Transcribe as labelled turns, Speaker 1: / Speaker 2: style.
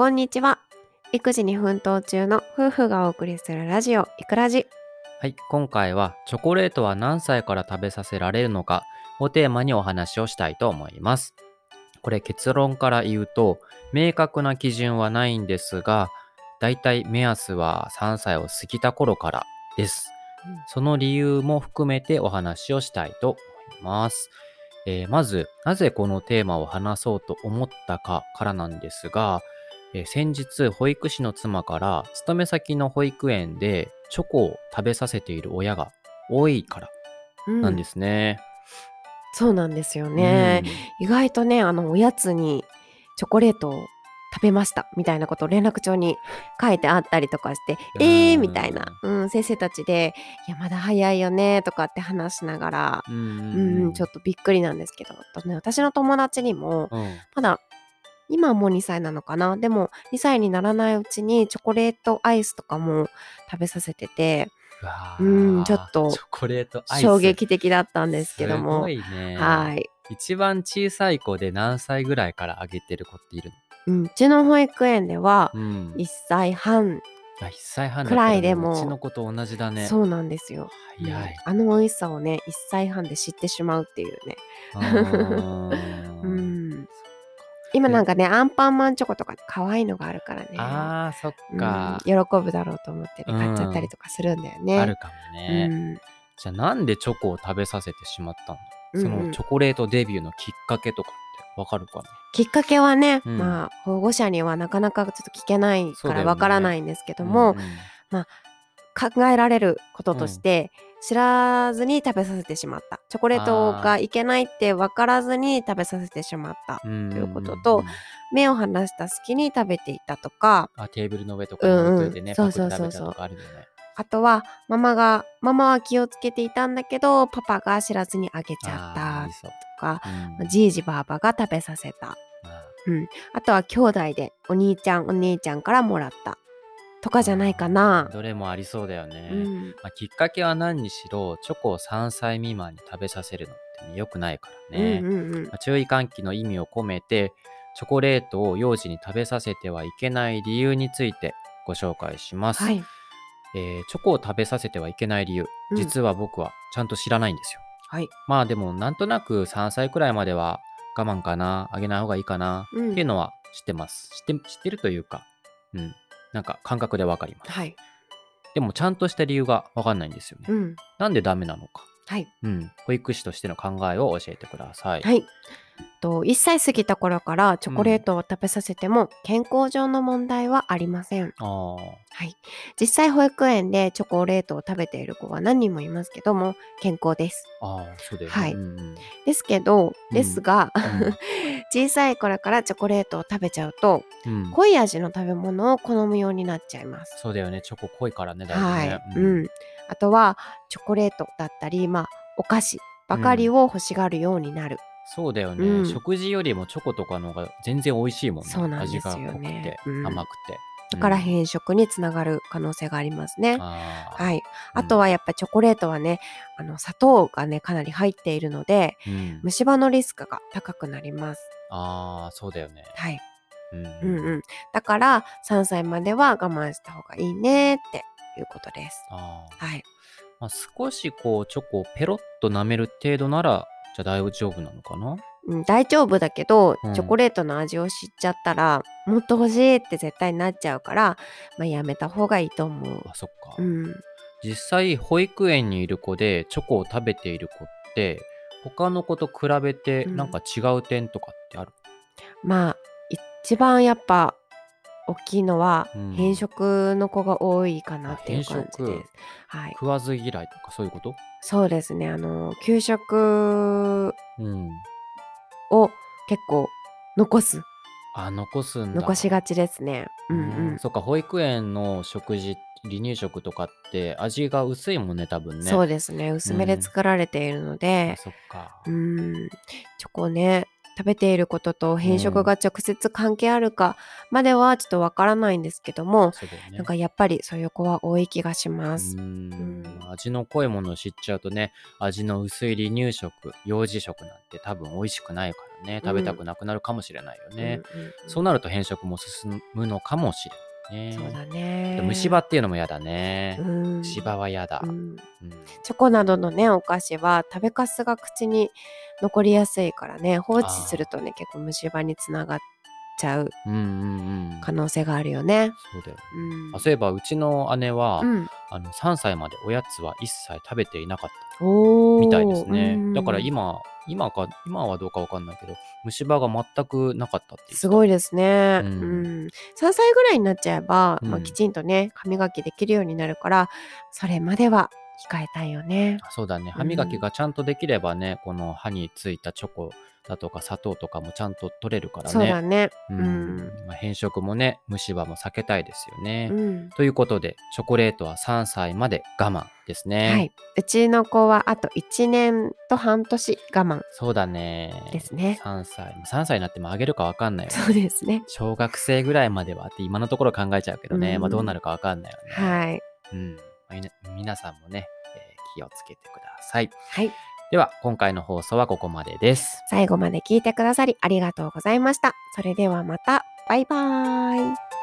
Speaker 1: こんにちは。育児に奮闘中の夫婦がお送りするラジオ、いくらじ。
Speaker 2: はい、今回はチョコレートは何歳から食べさせられるのかをテーマにお話をしたいと思います。これ結論から言うと、明確な基準はないんですが、だいたい目安は3歳を過ぎた頃からです。その理由も含めてお話をしたいと思います。えーまず、なぜこのテーマを話そうと思ったかからなんですが、えー先日、保育士の妻から、勤め先の保育園でチョコを食べさせている親が多いから
Speaker 1: うん
Speaker 2: なんですね。
Speaker 1: そうなんですよね。意外とね、あの、おやつにチョコレートを食べましたみたいなことを連絡帳に 書いてあったりとかして、
Speaker 2: うん
Speaker 1: えーみたいな、うん、先生たちで、いや、まだ早いよねとかって話しながら、
Speaker 2: うん。
Speaker 1: うん、ちょっとびっくりなんですけど、私の友達にも、
Speaker 2: うん。
Speaker 1: まだ今はもう2歳なのかな？でも2歳にならないうちにチョコレートアイスとかも食べさせてて
Speaker 2: う
Speaker 1: ん
Speaker 2: ー
Speaker 1: ちょっと。衝撃的だったんですけど
Speaker 2: す
Speaker 1: も
Speaker 2: ね。
Speaker 1: はい、
Speaker 2: 一番小さい子で何歳ぐらいからあげてる子っている
Speaker 1: うん、うちの保育園では
Speaker 2: のうん。
Speaker 1: 1歳半、
Speaker 2: あ1歳半だ
Speaker 1: くらいでも
Speaker 2: うちの子と同じだね。
Speaker 1: そうなんですよ、
Speaker 2: 早い。
Speaker 1: うんあの美味しさをね1歳半で知ってしまうっていうね、今なんかねアンパンマンチョコとか可愛いのがあるからね。
Speaker 2: あー、そっ
Speaker 1: うん
Speaker 2: か。
Speaker 1: 喜ぶだろうと思ってね買っちゃったりとかするんだよね。
Speaker 2: あるかもね。
Speaker 1: うん。
Speaker 2: じゃあなんでチョコを食べさせてしまったの、
Speaker 1: うん。うん
Speaker 2: そのチョコレートデビューのきっかけとかってわかるかな？
Speaker 1: きっかけはね、
Speaker 2: うん。
Speaker 1: まあ保護者にはなかなかちょっと聞けないからわからないんですけども、
Speaker 2: んん
Speaker 1: 考えられることとして、知らずに食べさせてしまった。チョコレートがいけないって分からずに食べさせてしまった
Speaker 2: うん。
Speaker 1: ということと目を離した隙に食べていたとか
Speaker 2: あテーブルの上とかに置いといてね、
Speaker 1: うんうん。
Speaker 2: パクって
Speaker 1: そうそうそうそう。
Speaker 2: 食べたとかあるよね。
Speaker 1: あとはママがママは気をつけていたんだけどパパが知らずにあげちゃったとか
Speaker 2: うん。
Speaker 1: じいじばあばが食べさせた。
Speaker 2: あ
Speaker 1: あとは兄弟でお兄ちゃんお姉ちゃんからもらったとかじゃないかな。
Speaker 2: どれもありそうだよね。
Speaker 1: うん
Speaker 2: まあ、きっかけは何にしろチョコを3歳未満に食べさせるのってね良くないからね。
Speaker 1: うんうんうん
Speaker 2: まあ注意喚起の意味を込めてチョコレートを幼児に食べさせてはいけない理由についてご紹介します。
Speaker 1: はい。
Speaker 2: えーチョコを食べさせてはいけない理由、
Speaker 1: うん
Speaker 2: 実は僕はちゃんと知らないんですよ。
Speaker 1: はい。
Speaker 2: まあでもなんとなく3歳くらいまでは我慢かな、あげない方がいいかな、
Speaker 1: うん
Speaker 2: っていうのは知ってます。知って知ってるというか、うん、なんか感覚でわかります。
Speaker 1: はい。
Speaker 2: でもちゃんとした理由がわかんないんですよね。
Speaker 1: うん。
Speaker 2: なんでダメなのか。
Speaker 1: はい。
Speaker 2: うん、保育士としての考えを教えてください。
Speaker 1: はい。と1歳過ぎた頃からチョコレートを食べさせても健康上の問題はありません。
Speaker 2: ああ、
Speaker 1: はい。実際保育園でチョコレートを食べている子は何人もいますけども健康です。
Speaker 2: ああ、そうだよね。
Speaker 1: はい
Speaker 2: うんうん
Speaker 1: ですけど、
Speaker 2: うん
Speaker 1: ですが、
Speaker 2: うん
Speaker 1: 小さい頃からチョコレートを食べちゃうと
Speaker 2: うん
Speaker 1: 濃い味の食べ物を好むようになっちゃいます。
Speaker 2: そうだよね。チョコ濃いからね、だいぶ
Speaker 1: はい
Speaker 2: ね。、
Speaker 1: うん、あとはチョコレートだったり、まあ、お菓子ばかりを欲しがるようになる、
Speaker 2: そうだよね、
Speaker 1: うん。
Speaker 2: 食事よりもチョコとかの方が全然美味しいもんね。
Speaker 1: そうなんですよ
Speaker 2: 味が濃く
Speaker 1: ね
Speaker 2: て、
Speaker 1: うん。
Speaker 2: 甘くて。
Speaker 1: だから
Speaker 2: うん。
Speaker 1: 変色につながる可能性がありますね。
Speaker 2: あー。
Speaker 1: はい、あとはやっぱりチョコレートはねあの砂糖がねかなり入っているので
Speaker 2: うん。
Speaker 1: 虫歯のリスクが高くなります。
Speaker 2: あー、そうだよね。
Speaker 1: はい、
Speaker 2: うん。
Speaker 1: うんうん、だから3歳までは我慢した方がいいねっていうことです。
Speaker 2: あー。
Speaker 1: はい、
Speaker 2: まあ、少しこうチョコをペロッと舐める程度ならじゃあ大丈夫なのかな？
Speaker 1: うん、大丈夫だけど、
Speaker 2: うん。
Speaker 1: チョコレートの味を知っちゃったらもっと欲しいって絶対になっちゃうから、まあ、やめた方がいいと思う。
Speaker 2: あそっか、
Speaker 1: うん、
Speaker 2: 実際保育園にいる子でチョコを食べている子って他の子と比べて
Speaker 1: うん。
Speaker 2: なんか違う点とかってある、
Speaker 1: まあ一番やっぱ大きいのは
Speaker 2: うん。
Speaker 1: 変色の子が多いかなっていう感じです。はい、
Speaker 2: 食わず嫌いとかそういうこと？
Speaker 1: そうですね。あの給食
Speaker 2: うん。
Speaker 1: を結構残す。
Speaker 2: あ残すんだ。
Speaker 1: 残しがちですね。うんうん。
Speaker 2: そっか保育園の食事離乳食とかって味が薄いもんね多分ね。
Speaker 1: そうですね。薄めで作られているので。
Speaker 2: あ、そっか。
Speaker 1: うん、チョコね食べていることと変色が直接関係あるかまではちょっとわからないんですけども、
Speaker 2: そうだよね。
Speaker 1: なんかやっぱりそういう子は多い気がします。
Speaker 2: うーん。
Speaker 1: うん。
Speaker 2: 味の濃いものを知っちゃうとね味の薄い離乳食幼児食なんて多分美味しくないからね。食べたくなくなるかもしれないよね、
Speaker 1: うん
Speaker 2: そうなると変色も進むのかもしれないね。
Speaker 1: そうだね。
Speaker 2: 虫歯っていうのも嫌だね、
Speaker 1: うん。
Speaker 2: 虫歯は嫌だ、
Speaker 1: うん。
Speaker 2: うん。
Speaker 1: チョコなどのねお菓子は食べかすが口に残りやすいからね放置するとね結構虫歯につながっちゃう可能性があるよね。
Speaker 2: そうだよね。
Speaker 1: うん。
Speaker 2: あそういえばうちの姉は、
Speaker 1: うん。
Speaker 2: あの3歳までおやつは一切食べていなかった。みたいですね。
Speaker 1: うん。
Speaker 2: だから今今か今はどうかわかんないけど虫歯が全くなかったっていう
Speaker 1: すごいですね、
Speaker 2: う
Speaker 1: うん。ん3歳ぐらいになっちゃえば、まあ、
Speaker 2: うん
Speaker 1: きちんとね歯磨きできるようになるからそれまでは控えたいよね。
Speaker 2: あそうだね。歯磨きがちゃんとできればね、この歯についたチョコだとか砂糖とかもちゃんと取れるからね
Speaker 1: そうだね。
Speaker 2: う
Speaker 1: うんん
Speaker 2: まあ、変色もね虫歯も避けたいですよね、
Speaker 1: うん
Speaker 2: ということでチョコレートは3歳まで我慢ですね
Speaker 1: はい、うちの子はあと1年と半年我慢
Speaker 2: そうだね
Speaker 1: ですね。
Speaker 2: 3歳3歳になってもあげるかわかんないよね
Speaker 1: そうですね。
Speaker 2: 小学生ぐらいまではって今のところ考えちゃうけどね、
Speaker 1: うん
Speaker 2: まあどうなるかわかんないよね。
Speaker 1: はい。
Speaker 2: うん皆さんもね、えー気をつけてください。
Speaker 1: はい。
Speaker 2: では、今回の放送はここまでです。
Speaker 1: 最後まで聞いてくださりありがとうございました。それではまた。バイバーイ。